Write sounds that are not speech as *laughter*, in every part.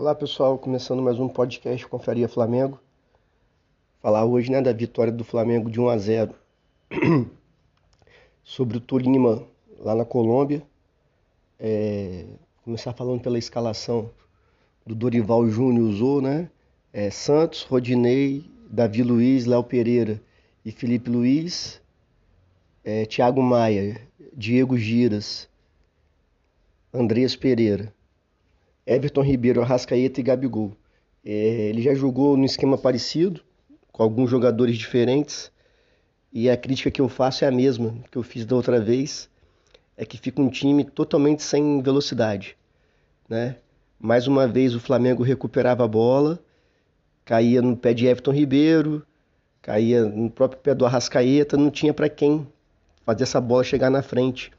Olá pessoal, começando mais um podcast Confraria Flamengo. Falar hoje né, da vitória do Flamengo de 1 a 0 *clears throat* sobre o Tolima lá na Colômbia. É, começar falando pela escalação do Dorival Júnior usou, né? É, Santos, Rodinei, Davi Luiz, Léo Pereira e Felipe Luiz, é, Thiago Maia, Diego Giras, Andreas Pereira. Everton Ribeiro, Arrascaeta e Gabigol. É, ele já jogou num esquema parecido, com alguns jogadores diferentes, e a crítica que eu faço é a mesma que eu fiz da outra vez, é que fica um time totalmente sem velocidade, né? Mais uma vez o Flamengo recuperava a bola, caía no pé de Everton Ribeiro, caía no próprio pé do Arrascaeta, não tinha para quem fazer essa bola chegar na frente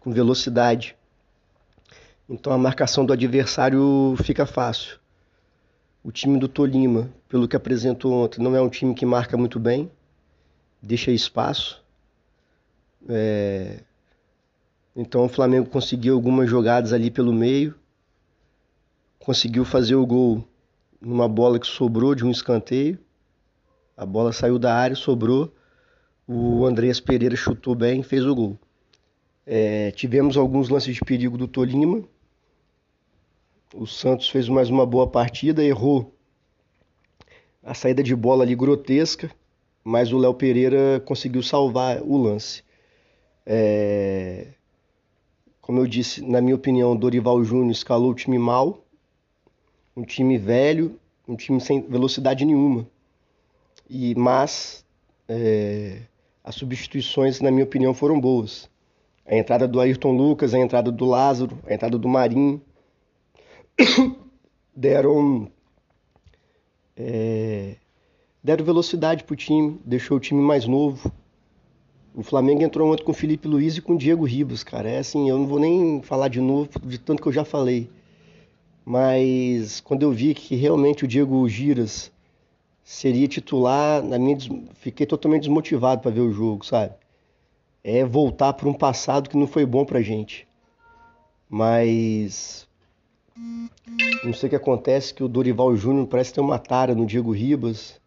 com velocidade. Então a marcação do adversário fica fácil. O time do Tolima, pelo que apresentou ontem, não é um time que marca muito bem, deixa espaço. É... Então o Flamengo conseguiu algumas jogadas ali pelo meio, conseguiu fazer o gol numa bola que sobrou de um escanteio. A bola saiu da área, sobrou. O Andreas Pereira chutou bem, fez o gol. É, tivemos alguns lances de perigo do Tolima, o Santos fez mais uma boa partida, errou a saída de bola ali grotesca, mas o Léo Pereira conseguiu salvar o lance. É... Como eu disse, na minha opinião, Dorival Júnior escalou o time mal, um time velho, um time sem velocidade nenhuma. E mas é... as substituições, na minha opinião, foram boas. A entrada do Ayrton Lucas, a entrada do Lázaro, a entrada do Marinho *coughs* deram é, deram velocidade pro time, deixou o time mais novo. O Flamengo entrou ontem com o Felipe Luiz e com o Diego Ribas, cara. É assim, eu não vou nem falar de novo de tanto que eu já falei. Mas quando eu vi que realmente o Diego Giras seria titular, na minha fiquei totalmente desmotivado para ver o jogo, sabe? É voltar para um passado que não foi bom pra gente. Mas não sei o que acontece, que o Dorival Júnior parece ter uma tara no Diego Ribas.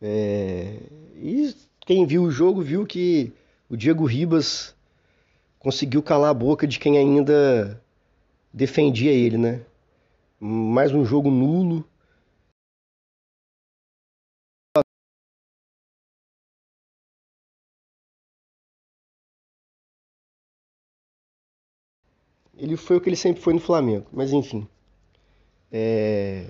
É... E quem viu o jogo viu que o Diego Ribas conseguiu calar a boca de quem ainda defendia ele, né? Mais um jogo nulo. Ele foi o que ele sempre foi no Flamengo, mas enfim. É...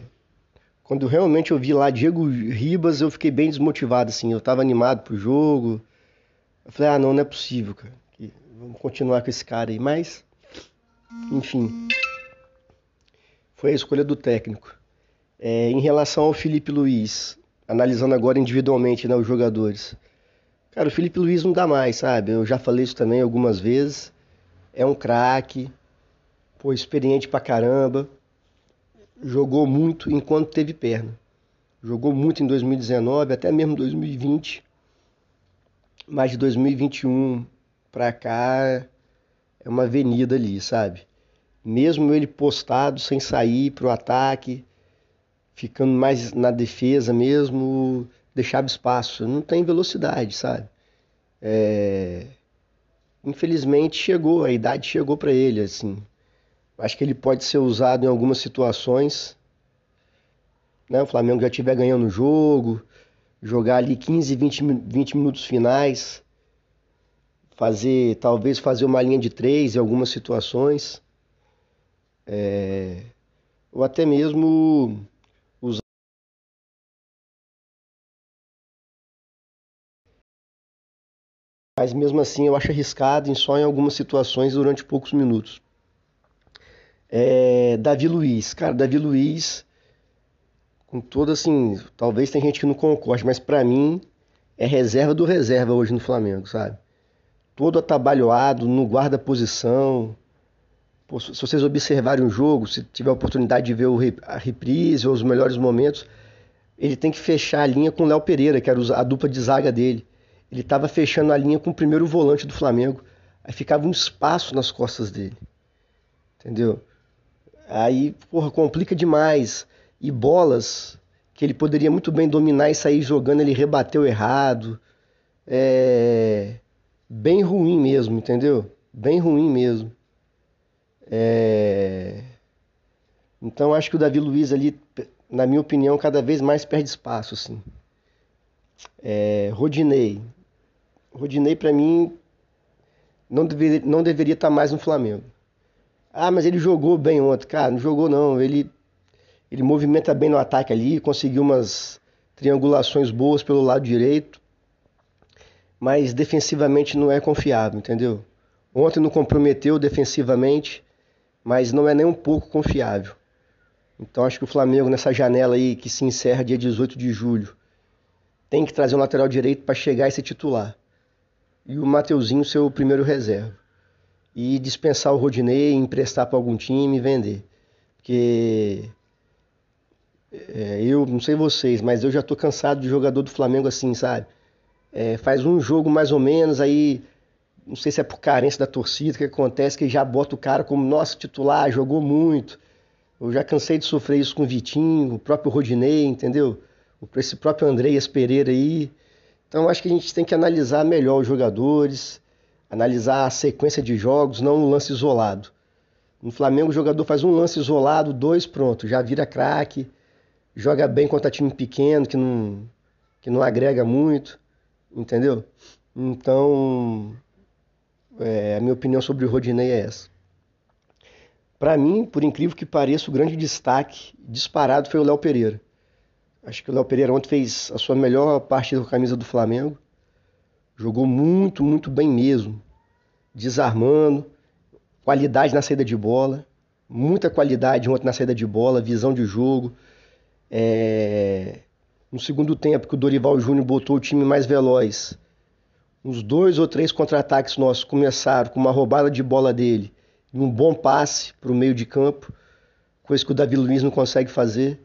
Quando realmente eu vi lá Diego Ribas, eu fiquei bem desmotivado, assim. Eu tava animado pro jogo. Eu falei, ah, não, não é possível, cara. Vamos continuar com esse cara aí. Mas, enfim. Foi a escolha do técnico. É, em relação ao Felipe Luiz, analisando agora individualmente né, os jogadores. Cara, o Felipe Luiz não dá mais, sabe? Eu já falei isso também algumas vezes. É um craque, pô, experiente pra caramba jogou muito enquanto teve perna. Jogou muito em 2019, até mesmo 2020. Mas de 2021 para cá é uma avenida ali, sabe? Mesmo ele postado sem sair pro ataque, ficando mais na defesa mesmo, deixava espaço. Não tem velocidade, sabe? É... Infelizmente chegou, a idade chegou para ele, assim. Acho que ele pode ser usado em algumas situações. Né? O Flamengo já estiver ganhando o jogo, jogar ali 15, 20, 20 minutos finais, fazer, talvez fazer uma linha de três em algumas situações. É... Ou até mesmo usar. Mas mesmo assim eu acho arriscado em só em algumas situações durante poucos minutos. É, Davi Luiz, cara, Davi Luiz, com toda assim, talvez tem gente que não concorde, mas para mim é reserva do reserva hoje no Flamengo, sabe? Todo atabalhoado, não guarda posição. Pô, se vocês observarem o jogo, se tiver a oportunidade de ver a reprise ou os melhores momentos, ele tem que fechar a linha com o Léo Pereira, que era a dupla de zaga dele. Ele estava fechando a linha com o primeiro volante do Flamengo. Aí ficava um espaço nas costas dele. Entendeu? Aí, porra, complica demais. E bolas que ele poderia muito bem dominar e sair jogando, ele rebateu errado. É bem ruim mesmo, entendeu? Bem ruim mesmo. É... Então acho que o Davi Luiz ali, na minha opinião, cada vez mais perde espaço, assim. É... Rodinei. Rodinei para mim não deveria, não deveria estar mais no Flamengo. Ah, mas ele jogou bem ontem. Cara, não jogou não. Ele, ele movimenta bem no ataque ali, conseguiu umas triangulações boas pelo lado direito, mas defensivamente não é confiável, entendeu? Ontem não comprometeu defensivamente, mas não é nem um pouco confiável. Então acho que o Flamengo nessa janela aí que se encerra dia 18 de julho tem que trazer um lateral direito para chegar e ser titular. E o Mateuzinho ser o primeiro reserva e dispensar o Rodinei, emprestar para algum time e vender. Porque é, eu não sei vocês, mas eu já tô cansado de jogador do Flamengo assim, sabe? É, faz um jogo mais ou menos, aí não sei se é por carência da torcida que acontece, que já bota o cara como nosso titular, jogou muito. Eu já cansei de sofrer isso com o Vitinho, o próprio Rodinei, entendeu? Esse próprio Andreas Pereira aí. Então acho que a gente tem que analisar melhor os jogadores, analisar a sequência de jogos, não um lance isolado. No Flamengo o jogador faz um lance isolado, dois, pronto, já vira craque, joga bem contra time pequeno que não, que não agrega muito, entendeu? Então, é, a minha opinião sobre o Rodinei é essa. Para mim, por incrível que pareça, o grande destaque disparado foi o Léo Pereira. Acho que o Léo Pereira ontem fez a sua melhor partida com a camisa do Flamengo. Jogou muito, muito bem mesmo. Desarmando, qualidade na saída de bola, muita qualidade ontem na saída de bola, visão de jogo. É... No segundo tempo, que o Dorival Júnior botou o time mais veloz, uns dois ou três contra-ataques nossos começaram com uma roubada de bola dele e um bom passe para o meio de campo, coisa que o Davi Luiz não consegue fazer.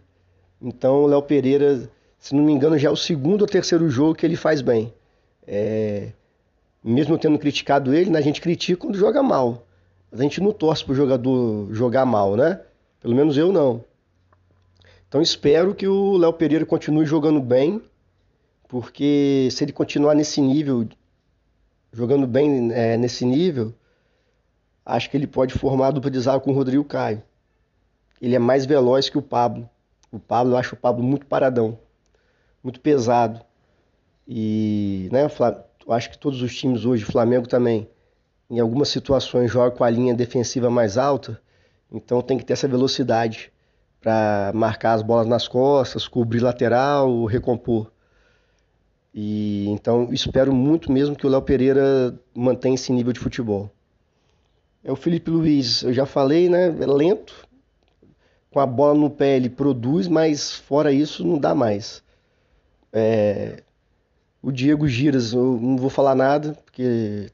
Então o Léo Pereira, se não me engano, já é o segundo ou terceiro jogo que ele faz bem. É, mesmo tendo criticado ele, né, a gente critica quando joga mal. Mas a gente não torce para o jogador jogar mal, né? Pelo menos eu não. Então espero que o Léo Pereira continue jogando bem, porque se ele continuar nesse nível, jogando bem é, nesse nível, acho que ele pode formar a dupla de zaga com o Rodrigo Caio. Ele é mais veloz que o Pablo. O Pablo, eu acho o Pablo muito paradão, muito pesado. E né, acho que todos os times hoje, o Flamengo também, em algumas situações joga com a linha defensiva mais alta, então tem que ter essa velocidade para marcar as bolas nas costas, cobrir lateral, recompor. E então espero muito mesmo que o Léo Pereira mantenha esse nível de futebol. É o Felipe Luiz, eu já falei, né? É lento, com a bola no pé ele produz, mas fora isso não dá mais. É, o Diego Giras, eu não vou falar nada, porque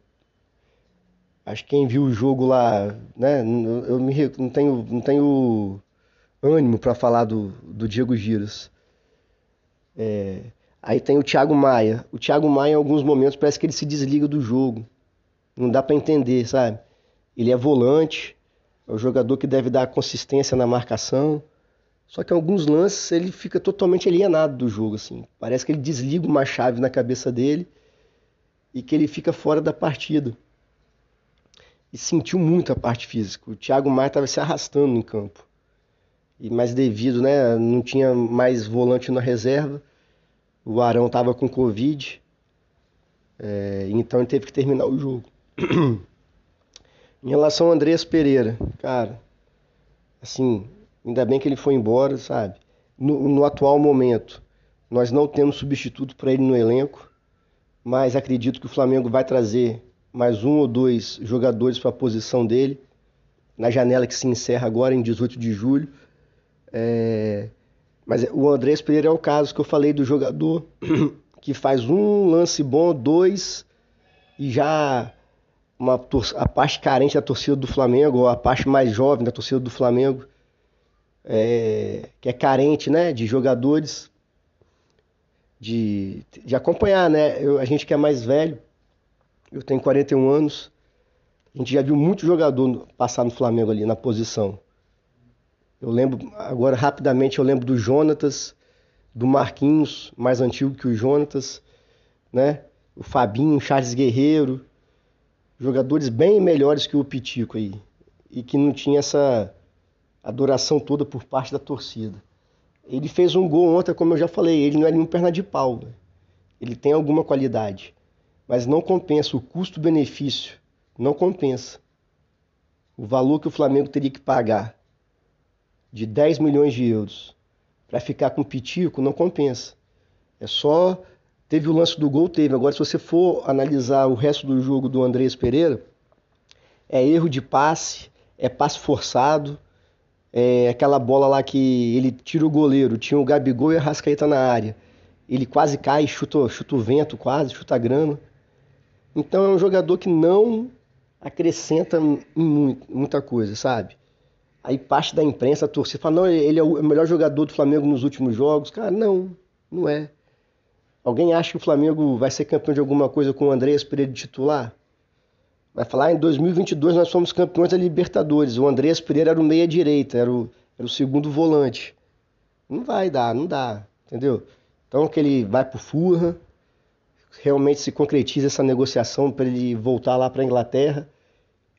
acho que quem viu o jogo lá, né, eu me, não, tenho, não tenho ânimo para falar do, do Diego Giras. É, aí tem o Thiago Maia. O Thiago Maia, em alguns momentos, parece que ele se desliga do jogo. Não dá para entender, sabe? Ele é volante, é o jogador que deve dar consistência na marcação. Só que em alguns lances ele fica totalmente alienado do jogo, assim. Parece que ele desliga uma chave na cabeça dele e que ele fica fora da partida. E sentiu muito a parte física. O Thiago Maia estava se arrastando em campo. E mais devido, né, não tinha mais volante na reserva. O Arão estava com Covid. É, então ele teve que terminar o jogo. *clears throat* em relação ao Andreas Pereira, cara, assim, Ainda bem que ele foi embora, sabe? No, no atual momento, nós não temos substituto para ele no elenco, mas acredito que o Flamengo vai trazer mais um ou dois jogadores para a posição dele, na janela que se encerra agora em 18 de julho. É... Mas o Andrés Pereira é o caso que eu falei do jogador *clears throat* que faz um lance bom, dois, e já uma, a parte carente da torcida do Flamengo, ou a parte mais jovem da torcida do Flamengo, é, que é carente né, de jogadores, de, de acompanhar, né? Eu, a gente que é mais velho, eu tenho 41 anos, a gente já viu muito jogador passar no Flamengo ali na posição. Eu lembro, agora rapidamente, eu lembro do Jonatas, do Marquinhos, mais antigo que o Jonatas, né? O Fabinho, o Charles Guerreiro, jogadores bem melhores que o Pitico aí. E que não tinha essa adoração toda por parte da torcida. Ele fez um gol ontem, como eu já falei, ele não é nenhum perna de pau. Né? Ele tem alguma qualidade, mas não compensa o custo-benefício, não compensa. O valor que o Flamengo teria que pagar de 10 milhões de euros para ficar com o Pitico não compensa. É só teve o lance do gol, teve. Agora se você for analisar o resto do jogo do Andrés Pereira, é erro de passe, é passe forçado, é aquela bola lá que ele tira o goleiro, tinha o Gabigol e a Rascaeta na área. Ele quase cai, chuta, chuta o vento quase, chuta a grama. Então é um jogador que não acrescenta em muita coisa, sabe? Aí parte da imprensa, a torcida fala, não, ele é o melhor jogador do Flamengo nos últimos jogos. Cara, não, não é. Alguém acha que o Flamengo vai ser campeão de alguma coisa com o Andréas Pereira de titular? Vai falar, em 2022 nós fomos campeões da Libertadores. O Andréas Pereira era o meia-direita, era o, era o segundo volante. Não vai dar, não dá, entendeu? Então que ele vai pro Furra, realmente se concretiza essa negociação para ele voltar lá para a Inglaterra.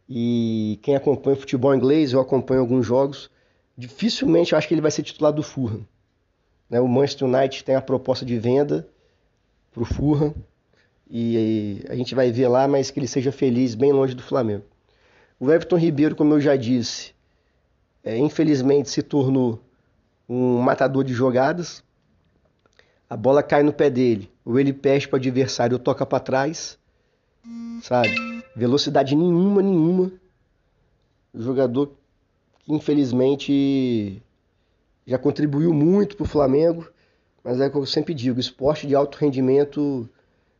E quem acompanha o futebol inglês, eu acompanho alguns jogos, dificilmente eu acho que ele vai ser titular do Fulham. Né? O Manchester United tem a proposta de venda para o Fulham e a gente vai ver lá, mas que ele seja feliz bem longe do Flamengo. O Everton Ribeiro, como eu já disse, é, infelizmente se tornou um matador de jogadas. A bola cai no pé dele, ou ele perde para o adversário ou toca para trás, sabe? Velocidade nenhuma, nenhuma. Jogador que infelizmente já contribuiu muito para o Flamengo, mas é o que eu sempre digo: esporte de alto rendimento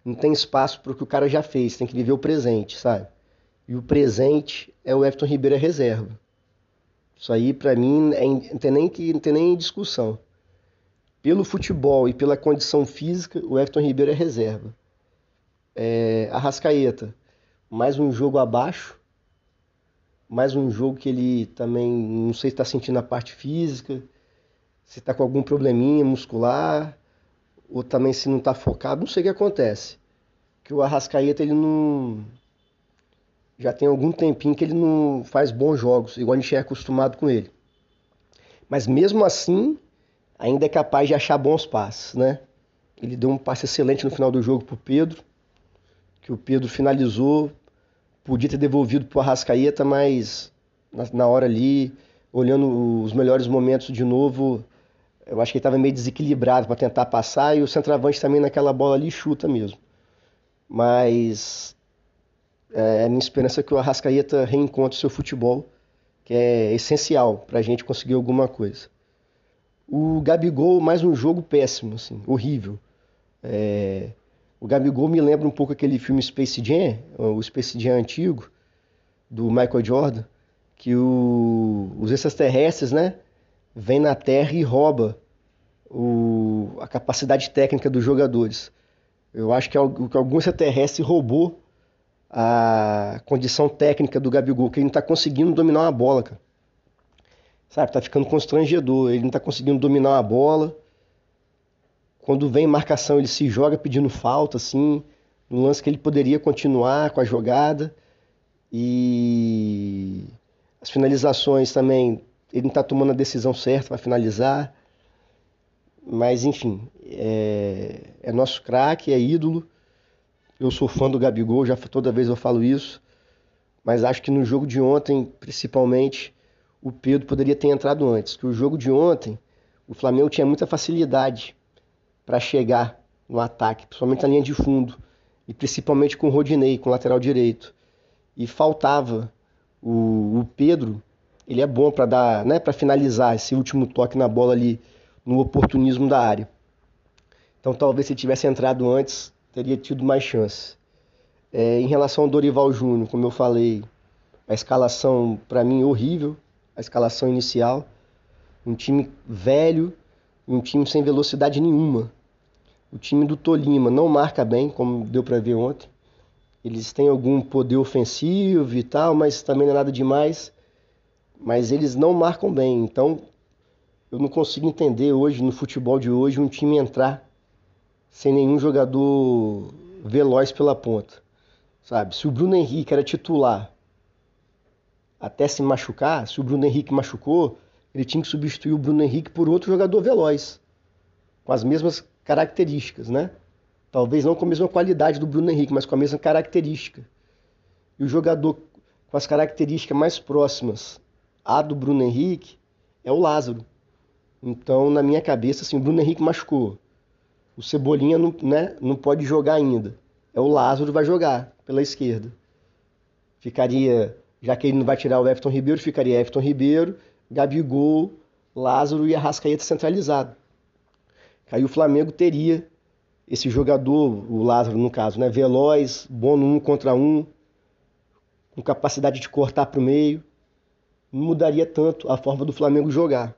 não tem espaço para o que o cara já fez, tem que viver o presente, sabe? E o presente é o Everton Ribeiro é reserva. Isso aí, para mim, é, não, tem nem que, não tem nem discussão. Pelo futebol e pela condição física, o Everton Ribeiro é reserva. É, Arrascaeta, mais um jogo abaixo, mais um jogo que ele também, não sei se está sentindo a parte física, se está com algum probleminha muscular, ou também se não está focado, não sei o que acontece. Que o Arrascaeta ele não. Já tem algum tempinho que ele não faz bons jogos, igual a gente é acostumado com ele. Mas mesmo assim, ainda é capaz de achar bons passes, né? Ele deu um passe excelente no final do jogo para o Pedro, que o Pedro finalizou, podia ter devolvido para o Arrascaeta, mas na hora ali, olhando os melhores momentos de novo, eu acho que ele estava meio desequilibrado para tentar passar e o centroavante também naquela bola ali chuta mesmo. Mas é, a minha esperança é que o Arrascaeta reencontre o seu futebol, que é essencial para a gente conseguir alguma coisa. O Gabigol, mais um jogo péssimo, assim, horrível. É... O Gabigol me lembra um pouco aquele filme Space Jam, o Space Jam antigo, do Michael Jordan, que o... os extraterrestres, né, vem na Terra e rouba o, a capacidade técnica dos jogadores. Eu acho que, que algum extraterrestre roubou a condição técnica do Gabigol, que ele não está conseguindo dominar uma bola, cara. Sabe, tá ficando constrangedor. Ele não está conseguindo dominar uma bola. Quando vem marcação, ele se joga pedindo falta, assim, no lance que ele poderia continuar com a jogada. E as finalizações também ele não está tomando a decisão certa para finalizar. Mas, enfim, é, é nosso craque, é ídolo. Eu sou fã do Gabigol, já toda vez eu falo isso. Mas acho que no jogo de ontem, principalmente, o Pedro poderia ter entrado antes. Que o jogo de ontem, o Flamengo tinha muita facilidade para chegar no ataque, principalmente na linha de fundo. E principalmente com o Rodinei, com o lateral direito. E faltava o, o Pedro ele é bom para dar, né, para finalizar esse último toque na bola ali no oportunismo da área. Então talvez se tivesse entrado antes, teria tido mais chance. É, em relação ao Dorival Júnior, como eu falei, a escalação para mim horrível, a escalação inicial, um time velho, um time sem velocidade nenhuma. O time do Tolima não marca bem, como deu para ver ontem. Eles têm algum poder ofensivo e tal, mas também não é nada demais mas eles não marcam bem. Então, eu não consigo entender hoje, no futebol de hoje, um time entrar sem nenhum jogador veloz pela ponta. Sabe? Se o Bruno Henrique era titular até se machucar, se o Bruno Henrique machucou, ele tinha que substituir o Bruno Henrique por outro jogador veloz, com as mesmas características, né? Talvez não com a mesma qualidade do Bruno Henrique, mas com a mesma característica. E o jogador com as características mais próximas à do Bruno Henrique é o Lázaro. Então, na minha cabeça, assim, o Bruno Henrique machucou. O Cebolinha não, né, não pode jogar ainda. É o Lázaro vai jogar pela esquerda. Ficaria, já que ele não vai tirar o Everton Ribeiro, ficaria Everton Ribeiro, Gabigol, Lázaro e Arrascaeta centralizado. Aí o Flamengo teria esse jogador, o Lázaro no caso, né, veloz, bom no um contra um, com capacidade de cortar para o meio, mudaria tanto a forma do Flamengo jogar.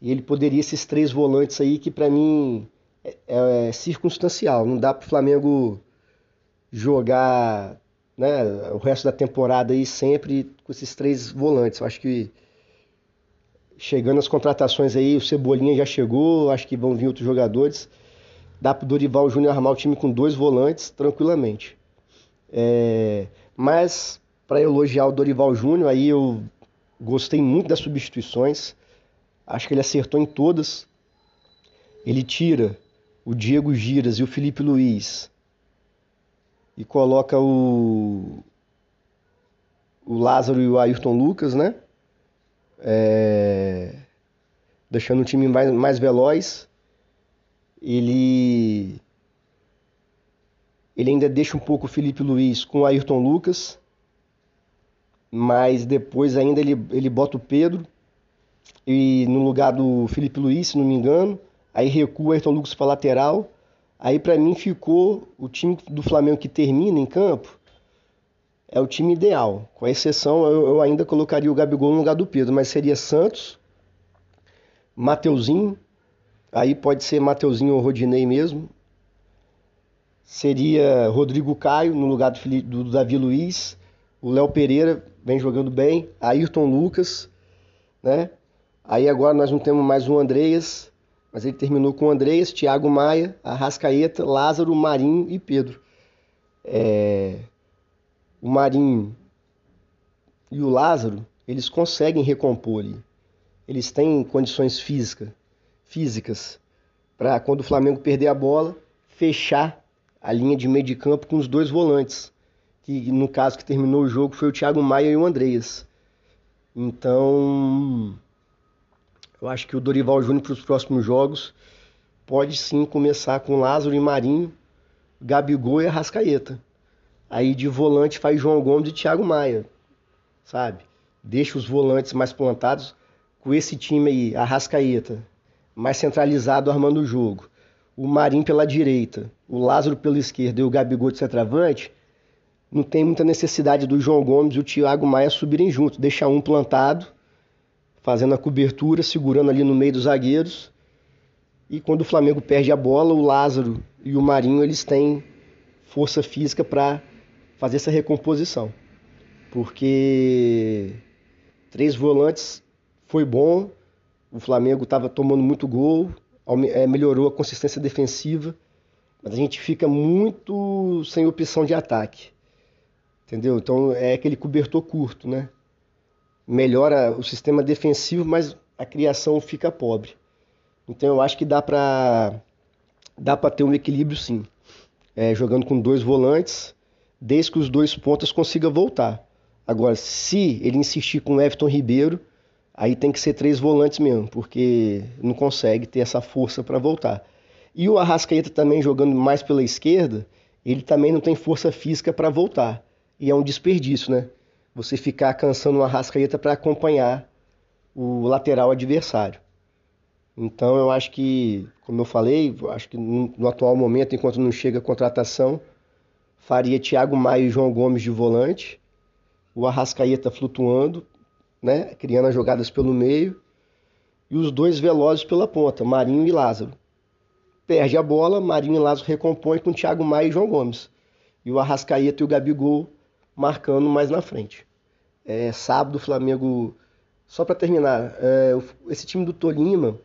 E ele poderia esses três volantes aí que para mim é, é, é, circunstancial. Não dá para o Flamengo jogar né, o resto da temporada aí sempre com esses três volantes. Eu acho que chegando as contratações aí, o Cebolinha já chegou, acho que vão vir outros jogadores. Dá para o Dorival Júnior armar o time com dois volantes tranquilamente. É, mas para elogiar o Dorival Júnior, aí eu gostei muito das substituições. Acho que ele acertou em todas. Ele tira o Diego Giras e o Felipe Luiz e coloca o, o Lázaro e o Ayrton Lucas, né? É, deixando o time mais, mais veloz. Ele ele ainda deixa um pouco o Felipe Luiz com o Ayrton Lucas mas depois ainda ele, ele bota o Pedro e no lugar do Felipe Luiz, se não me engano, aí recua o Ayrton Lucas para lateral. Aí para mim ficou o time do Flamengo que termina em campo é o time ideal. Com exceção, eu, eu ainda colocaria o Gabigol no lugar do Pedro, mas seria Santos, Mateuzinho, aí pode ser Mateuzinho ou Rodinei mesmo. Seria Rodrigo Caio no lugar do, do Davi Luiz, o Léo Pereira vem jogando bem, Ayrton Lucas, né? Aí agora nós não temos mais o Andreas, mas ele terminou com o Andreas, Thiago Maia, Arrascaeta, Lázaro, Marinho e Pedro. É... O Marinho e o Lázaro, eles conseguem recompor ali. Eles têm condições físicas, físicas para quando o Flamengo perder a bola, fechar a linha de meio de campo com os dois volantes que no caso que terminou o jogo foi o Thiago Maia e o Andreas. Então, eu acho que o Dorival Júnior para os próximos jogos pode sim começar com Lázaro e Marinho, Gabigol e Arrascaeta. Aí de volante faz João Gomes e Thiago Maia, sabe? Deixa os volantes mais plantados com esse time aí, Arrascaeta, mais centralizado armando o jogo. O Marinho pela direita, o Lázaro pela esquerda e o Gabigol de centroavante não tem muita necessidade do João Gomes e o Thiago Maia subirem juntos, deixar um plantado, fazendo a cobertura, segurando ali no meio dos zagueiros. E quando o Flamengo perde a bola, o Lázaro e o Marinho eles têm força física para fazer essa recomposição. Porque três volantes foi bom, o Flamengo estava tomando muito gol, é, melhorou a consistência defensiva, mas a gente fica muito sem opção de ataque. Entendeu? Então é aquele cobertor curto, né? Melhora o sistema defensivo, mas a criação fica pobre. Então eu acho que dá para dá para ter um equilíbrio sim. É, jogando com dois volantes, desde que os dois pontas consigam voltar. Agora, se ele insistir com o Everton Ribeiro, aí tem que ser três volantes mesmo, porque não consegue ter essa força para voltar. E o Arrascaeta também jogando mais pela esquerda, ele também não tem força física para voltar. E é um desperdício, né? Você ficar cansando uma rascaeta para acompanhar o lateral adversário. Então eu acho que, como eu falei, acho que no, atual momento, enquanto não chega a contratação, faria Thiago Maia e João Gomes de volante, o Arrascaeta flutuando, né, criando as jogadas pelo meio, e os dois velozes pela ponta, Marinho e Lázaro. Perde a bola, Marinho e Lázaro recompõem com Thiago Maia e João Gomes. E o Arrascaeta e o Gabigol marcando mais na frente. É, sábado o Flamengo só para terminar, é, esse time do Tolima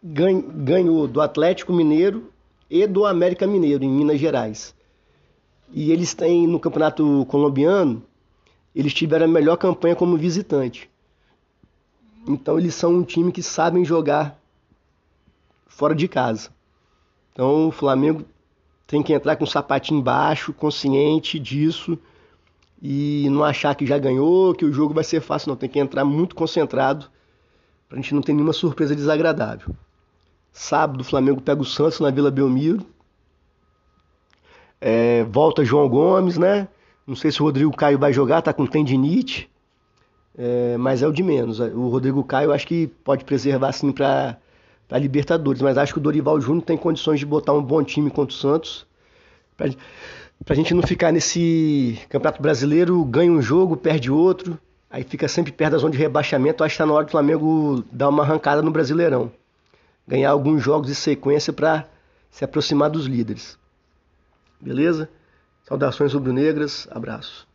ganhou do Atlético Mineiro e do América Mineiro, em Minas Gerais. E eles têm, no campeonato colombiano, eles tiveram a melhor campanha como visitante. Então eles são um time que sabem jogar fora de casa. Então o Flamengo tem que entrar com o sapatinho baixo, consciente disso e não achar que já ganhou, que o jogo vai ser fácil, não. Tem que entrar muito concentrado para a gente não ter nenhuma surpresa desagradável. Sábado o Flamengo pega o Santos na Vila Belmiro. É, volta João Gomes, né? Não sei se o Rodrigo Caio vai jogar, tá com tendinite. É, mas é o de menos. O Rodrigo Caio acho que pode preservar assim para a Libertadores, mas acho que o Dorival Júnior tem condições de botar um bom time contra o Santos. Para a gente não ficar nesse Campeonato Brasileiro, ganha um jogo, perde outro, aí fica sempre perto da zona de rebaixamento. Acho que está na hora do Flamengo dar uma arrancada no Brasileirão. Ganhar alguns jogos de sequência para se aproximar dos líderes. Beleza? Saudações rubro-negras, abraço.